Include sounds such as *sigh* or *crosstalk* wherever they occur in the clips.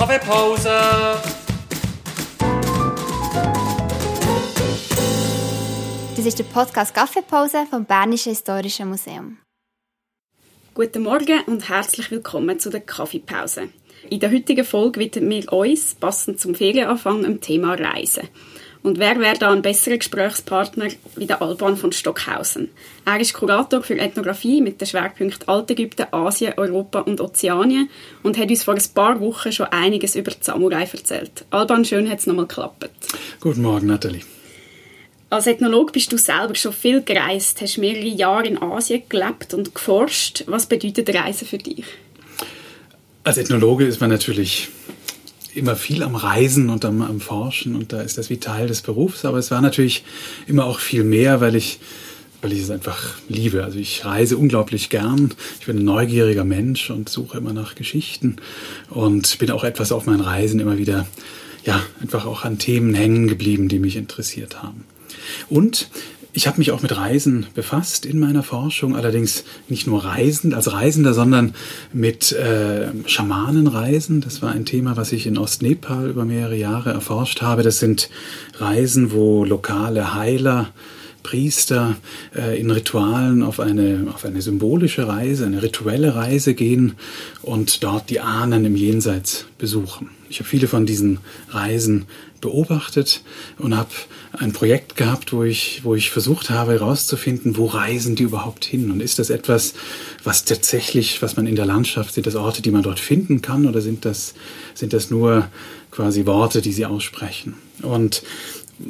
Kaffeepause. Das ist der Podcast Kaffeepause vom Bernischen Historischen Museum. Guten Morgen und herzlich willkommen zu der Kaffeepause. In der heutigen Folge widmen wir uns, passend zum Ferienanfang, dem Thema Reisen. Und wer wäre da ein besserer Gesprächspartner wie der Alban von Stockhausen? Er ist Kurator für Ethnographie mit den Schwerpunkten Altägypten, Asien, Europa und Ozeanien und hat uns vor ein paar Wochen schon einiges über die Samurai erzählt. Alban, schön hat es nochmal geklappt. Guten Morgen, Nathalie. Als Ethnolog bist du selber schon viel gereist, hast mehrere Jahre in Asien gelebt und geforscht. Was bedeutet Reisen für dich? Als Ethnologe ist man natürlich immer viel am Reisen und am, am Forschen und da ist das wie Teil des Berufs, aber es war natürlich immer auch viel mehr, weil ich weil ich es einfach liebe. Also ich reise unglaublich gern. Ich bin ein neugieriger Mensch und suche immer nach Geschichten und bin auch etwas auf meinen Reisen immer wieder, ja, einfach auch an Themen hängen geblieben, die mich interessiert haben. Und ich habe mich auch mit Reisen befasst in meiner Forschung, allerdings nicht nur Reisen als Reisender, sondern mit äh, Schamanenreisen. Das war ein Thema, was ich in Ostnepal über mehrere Jahre erforscht habe. Das sind Reisen, wo lokale Heiler Priester äh, in Ritualen auf eine, auf eine symbolische Reise, eine rituelle Reise gehen und dort die Ahnen im Jenseits besuchen. Ich habe viele von diesen Reisen beobachtet und habe ein Projekt gehabt, wo ich, wo ich versucht habe herauszufinden, wo reisen die überhaupt hin und ist das etwas, was tatsächlich, was man in der Landschaft, sind das Orte, die man dort finden kann oder sind das, sind das nur quasi Worte, die sie aussprechen? Und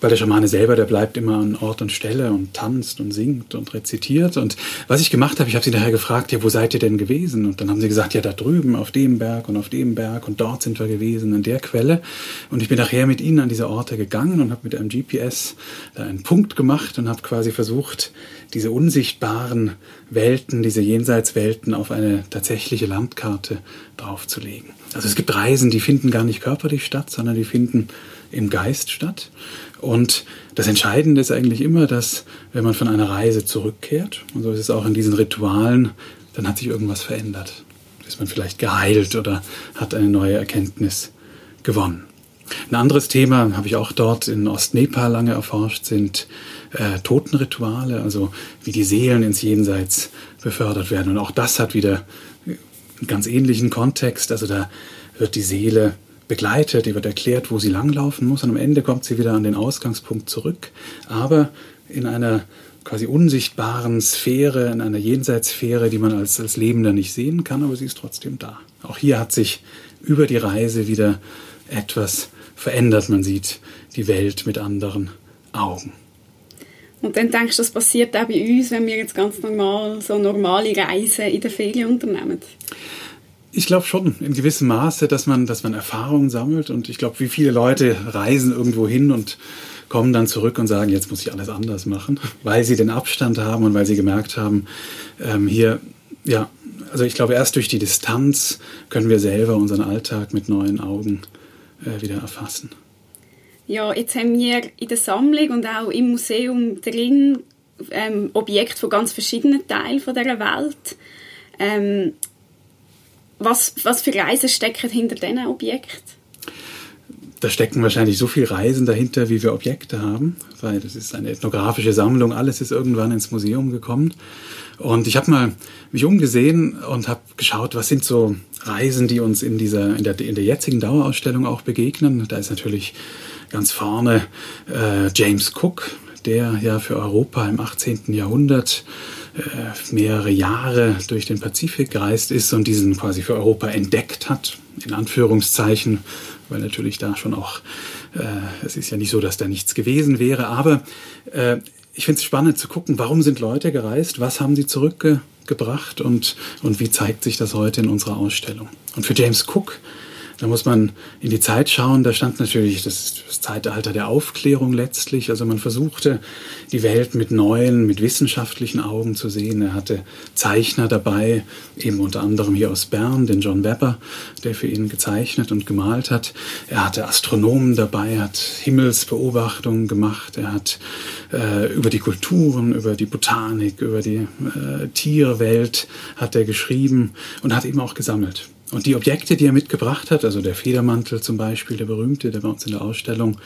weil der Schamane selber, der bleibt immer an Ort und Stelle und tanzt und singt und rezitiert. Und was ich gemacht habe, ich habe sie daher gefragt, ja, wo seid ihr denn gewesen? Und dann haben sie gesagt, ja, da drüben auf dem Berg und auf dem Berg und dort sind wir gewesen, an der Quelle. Und ich bin nachher mit ihnen an diese Orte gegangen und habe mit einem GPS da einen Punkt gemacht und habe quasi versucht, diese unsichtbaren Welten, diese Jenseitswelten auf eine tatsächliche Landkarte draufzulegen. Also es gibt Reisen, die finden gar nicht körperlich statt, sondern die finden im Geist statt. Und das Entscheidende ist eigentlich immer, dass wenn man von einer Reise zurückkehrt, und so ist es auch in diesen Ritualen, dann hat sich irgendwas verändert. Ist man vielleicht geheilt oder hat eine neue Erkenntnis gewonnen. Ein anderes Thema habe ich auch dort in Ostnepal lange erforscht, sind äh, Totenrituale, also wie die Seelen ins Jenseits befördert werden. Und auch das hat wieder einen ganz ähnlichen Kontext. Also da wird die Seele begleitet, ihr wird erklärt, wo sie langlaufen muss und am Ende kommt sie wieder an den Ausgangspunkt zurück, aber in einer quasi unsichtbaren Sphäre, in einer Jenseitssphäre, die man als, als Lebender nicht sehen kann, aber sie ist trotzdem da. Auch hier hat sich über die Reise wieder etwas verändert. Man sieht die Welt mit anderen Augen. Und dann denkst du, das passiert auch bei uns, wenn wir jetzt ganz normal so normale Reisen in der Ferien unternehmen? Ich glaube schon in gewissem Maße, dass man, dass man Erfahrungen sammelt und ich glaube, wie viele Leute reisen irgendwo hin und kommen dann zurück und sagen, jetzt muss ich alles anders machen, *laughs* weil sie den Abstand haben und weil sie gemerkt haben, ähm, hier, ja, also ich glaube, erst durch die Distanz können wir selber unseren Alltag mit neuen Augen wieder erfassen. Ja, jetzt haben wir in der Sammlung und auch im Museum drin ähm, Objekte von ganz verschiedenen Teilen von der Welt. Ähm, was, was für Reisen stecken hinter diesen Objekten? Da stecken wahrscheinlich so viele Reisen dahinter, wie wir Objekte haben, weil das ist eine ethnografische Sammlung. Alles ist irgendwann ins Museum gekommen. Und ich habe mal mich umgesehen und habe geschaut, was sind so Reisen, die uns in dieser in der, in der jetzigen Dauerausstellung auch begegnen. Da ist natürlich ganz vorne äh, James Cook, der ja für Europa im 18. Jahrhundert äh, mehrere Jahre durch den Pazifik gereist ist und diesen quasi für Europa entdeckt hat, in Anführungszeichen, weil natürlich da schon auch, äh, es ist ja nicht so, dass da nichts gewesen wäre, aber äh, ich finde es spannend zu gucken, warum sind Leute gereist, was haben sie zurückgebracht und, und wie zeigt sich das heute in unserer Ausstellung. Und für James Cook da muss man in die Zeit schauen. Da stand natürlich das, das, Zeitalter der Aufklärung letztlich. Also man versuchte, die Welt mit neuen, mit wissenschaftlichen Augen zu sehen. Er hatte Zeichner dabei, eben unter anderem hier aus Bern, den John Webber, der für ihn gezeichnet und gemalt hat. Er hatte Astronomen dabei, hat Himmelsbeobachtungen gemacht. Er hat äh, über die Kulturen, über die Botanik, über die äh, Tierwelt hat er geschrieben und hat eben auch gesammelt. Und die Objekte, die er mitgebracht hat, also der Federmantel zum Beispiel, der berühmte, der bei uns in der Ausstellung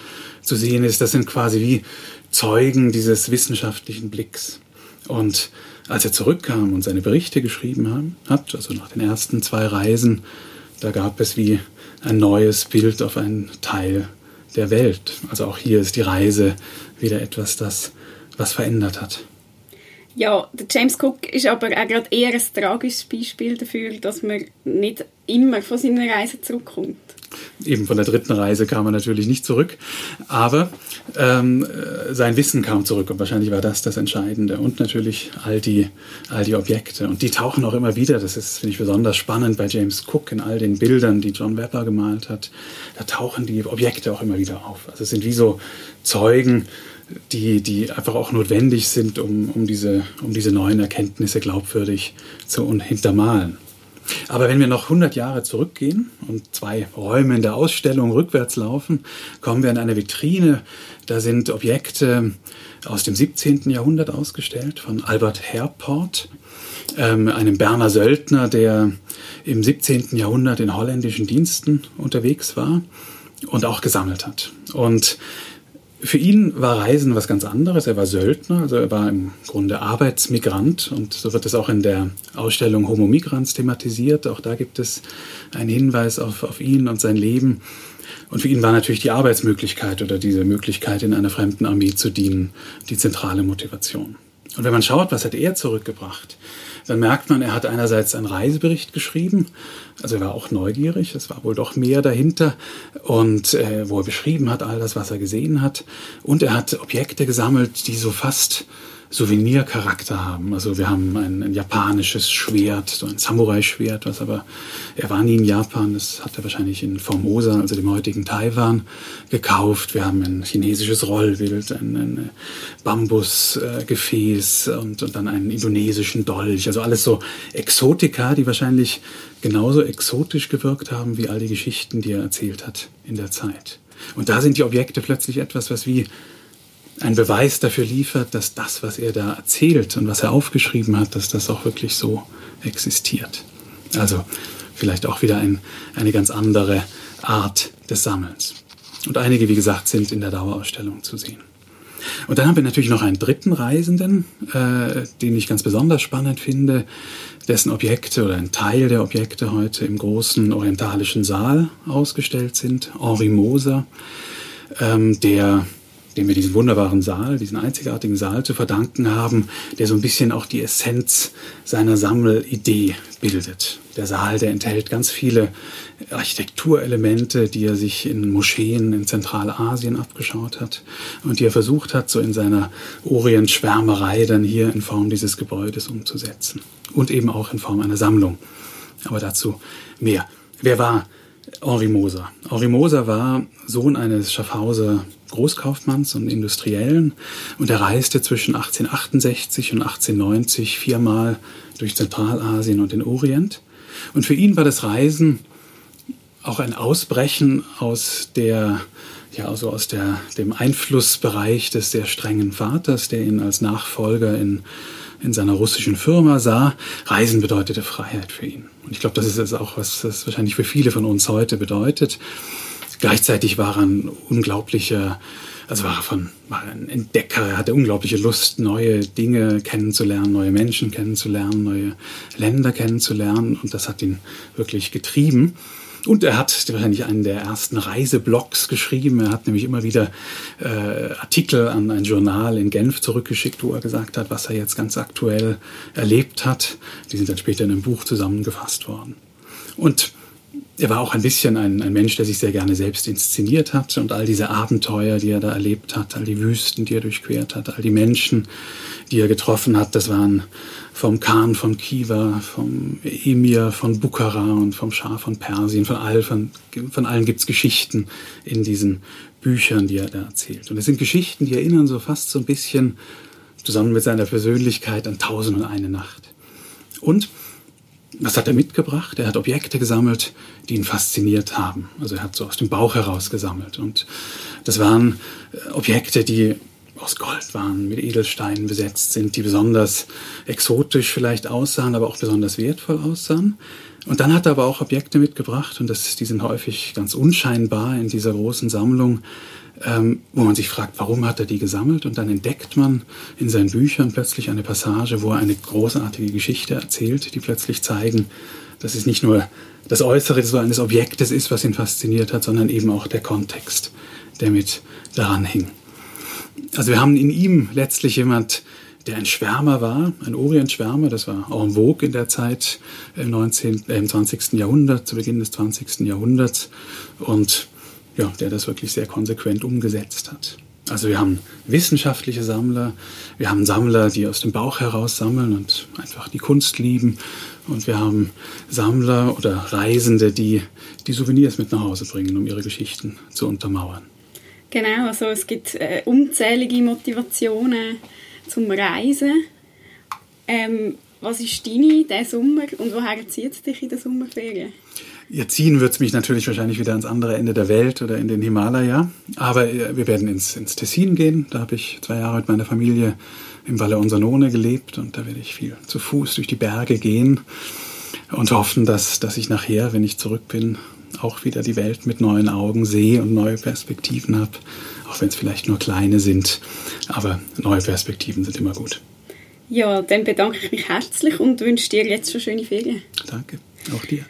zu sehen ist, das sind quasi wie Zeugen dieses wissenschaftlichen Blicks. Und als er zurückkam und seine Berichte geschrieben hat, also nach den ersten zwei Reisen, da gab es wie ein neues Bild auf einen Teil der Welt. Also auch hier ist die Reise wieder etwas, das was verändert hat. Ja, der James Cook ist aber auch gerade eher ein tragisches Beispiel dafür, dass man nicht immer von seiner Reise zurückkommt. Eben von der dritten Reise kam er natürlich nicht zurück, aber ähm, sein Wissen kam zurück und wahrscheinlich war das das Entscheidende und natürlich all die, all die Objekte und die tauchen auch immer wieder, das ist, finde ich, besonders spannend bei James Cook in all den Bildern, die John Webber gemalt hat, da tauchen die Objekte auch immer wieder auf. Also es sind wie so Zeugen, die, die einfach auch notwendig sind, um, um, diese, um diese neuen Erkenntnisse glaubwürdig zu hintermalen. Aber wenn wir noch 100 Jahre zurückgehen und zwei Räume in der Ausstellung rückwärts laufen, kommen wir an eine Vitrine. Da sind Objekte aus dem 17. Jahrhundert ausgestellt von Albert Herport, ähm, einem Berner Söldner, der im 17. Jahrhundert in holländischen Diensten unterwegs war und auch gesammelt hat. Und für ihn war Reisen was ganz anderes. Er war Söldner, also er war im Grunde Arbeitsmigrant und so wird es auch in der Ausstellung Homo Migrants thematisiert. Auch da gibt es einen Hinweis auf, auf ihn und sein Leben. Und für ihn war natürlich die Arbeitsmöglichkeit oder diese Möglichkeit, in einer fremden Armee zu dienen, die zentrale Motivation. Und wenn man schaut, was hat er zurückgebracht, dann merkt man, er hat einerseits einen Reisebericht geschrieben, also er war auch neugierig, es war wohl doch mehr dahinter und äh, wo er beschrieben hat all das, was er gesehen hat. Und er hat Objekte gesammelt, die so fast Souvenircharakter haben. Also wir haben ein, ein japanisches Schwert, so ein Samurai-Schwert, was aber, er war nie in Japan, das hat er wahrscheinlich in Formosa, also dem heutigen Taiwan, gekauft. Wir haben ein chinesisches Rollbild, ein, ein Bambusgefäß und, und dann einen indonesischen Dolch. Also alles so Exotika, die wahrscheinlich genauso exotisch gewirkt haben wie all die Geschichten, die er erzählt hat in der Zeit. Und da sind die Objekte plötzlich etwas, was wie ein Beweis dafür liefert, dass das, was er da erzählt und was er aufgeschrieben hat, dass das auch wirklich so existiert. Also vielleicht auch wieder ein, eine ganz andere Art des Sammelns. Und einige, wie gesagt, sind in der Dauerausstellung zu sehen. Und dann haben wir natürlich noch einen dritten Reisenden, äh, den ich ganz besonders spannend finde, dessen Objekte oder ein Teil der Objekte heute im großen orientalischen Saal ausgestellt sind. Henri Moser, ähm, der dem wir diesen wunderbaren Saal, diesen einzigartigen Saal zu verdanken haben, der so ein bisschen auch die Essenz seiner Sammelidee bildet. Der Saal, der enthält ganz viele Architekturelemente, die er sich in Moscheen in Zentralasien abgeschaut hat und die er versucht hat, so in seiner Orientschwärmerei dann hier in Form dieses Gebäudes umzusetzen. Und eben auch in Form einer Sammlung. Aber dazu mehr. Wer war Henri Moser? Henri Moser war Sohn eines Schaffhauser Großkaufmanns und Industriellen und er reiste zwischen 1868 und 1890 viermal durch Zentralasien und den Orient. Und für ihn war das Reisen auch ein Ausbrechen aus der ja, also aus der, dem Einflussbereich des sehr strengen Vaters, der ihn als Nachfolger in, in seiner russischen Firma sah. Reisen bedeutete Freiheit für ihn. Und ich glaube, das ist auch, was das wahrscheinlich für viele von uns heute bedeutet. Gleichzeitig war er ein unglaublicher, also war er von, war ein Entdecker, er hatte unglaubliche Lust, neue Dinge kennenzulernen, neue Menschen kennenzulernen, neue Länder kennenzulernen und das hat ihn wirklich getrieben. Und er hat wahrscheinlich einen der ersten Reiseblogs geschrieben. Er hat nämlich immer wieder äh, Artikel an ein Journal in Genf zurückgeschickt, wo er gesagt hat, was er jetzt ganz aktuell erlebt hat. Die sind dann später in einem Buch zusammengefasst worden. Und er war auch ein bisschen ein, ein, Mensch, der sich sehr gerne selbst inszeniert hat und all diese Abenteuer, die er da erlebt hat, all die Wüsten, die er durchquert hat, all die Menschen, die er getroffen hat, das waren vom Khan von Kiva, vom Emir von Bukhara und vom Schah von Persien, von, all, von, von allen gibt's Geschichten in diesen Büchern, die er da erzählt. Und es sind Geschichten, die erinnern so fast so ein bisschen zusammen mit seiner Persönlichkeit an Tausend und eine Nacht. Und was hat er mitgebracht? Er hat Objekte gesammelt, die ihn fasziniert haben. Also er hat so aus dem Bauch heraus gesammelt. Und das waren äh, Objekte, die aus Gold waren, mit Edelsteinen besetzt sind, die besonders exotisch vielleicht aussahen, aber auch besonders wertvoll aussahen. Und dann hat er aber auch Objekte mitgebracht und das, die sind häufig ganz unscheinbar in dieser großen Sammlung, ähm, wo man sich fragt, warum hat er die gesammelt? Und dann entdeckt man in seinen Büchern plötzlich eine Passage, wo er eine großartige Geschichte erzählt, die plötzlich zeigen, dass es nicht nur das Äußere so eines Objektes ist, was ihn fasziniert hat, sondern eben auch der Kontext, der mit daran hing. Also wir haben in ihm letztlich jemand, der ein Schwärmer war, ein Orientschwärmer, das war en vogue in der Zeit im, 19., äh, im 20. Jahrhundert, zu Beginn des 20. Jahrhunderts und ja, der das wirklich sehr konsequent umgesetzt hat. Also wir haben wissenschaftliche Sammler, wir haben Sammler, die aus dem Bauch heraus sammeln und einfach die Kunst lieben und wir haben Sammler oder Reisende, die die Souvenirs mit nach Hause bringen, um ihre Geschichten zu untermauern. Genau, also es gibt äh, unzählige Motivationen zum Reisen. Ähm, was ist deine diesen Sommer und woher zieht es dich in der Sommerferien? Ja, ziehen wird es mich natürlich wahrscheinlich wieder ans andere Ende der Welt oder in den Himalaya. Aber äh, wir werden ins, ins Tessin gehen. Da habe ich zwei Jahre mit meiner Familie im Valle Onsanone gelebt und da werde ich viel zu Fuß durch die Berge gehen und hoffen, dass, dass ich nachher, wenn ich zurück bin, auch wieder die Welt mit neuen Augen sehe und neue Perspektiven habe. Auch wenn es vielleicht nur kleine sind. Aber neue Perspektiven sind immer gut. Ja, dann bedanke ich mich herzlich und wünsche dir jetzt schon schöne Ferien. Danke, auch dir.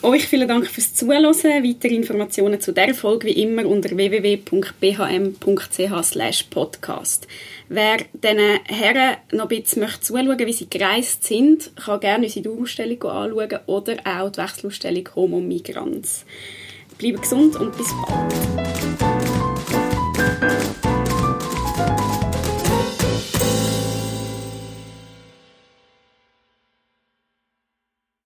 Euch vielen Dank fürs Zuhören. Weitere Informationen zu dieser Folge wie immer unter www.bhm.ch/podcast. Wer diesen Herren noch ein bisschen zuschauen möchte, wie sie gereist sind, kann gerne unsere Dauerausstellung anschauen oder auch die Wechselausstellung Homo Migrans. Bleibt gesund und bis bald.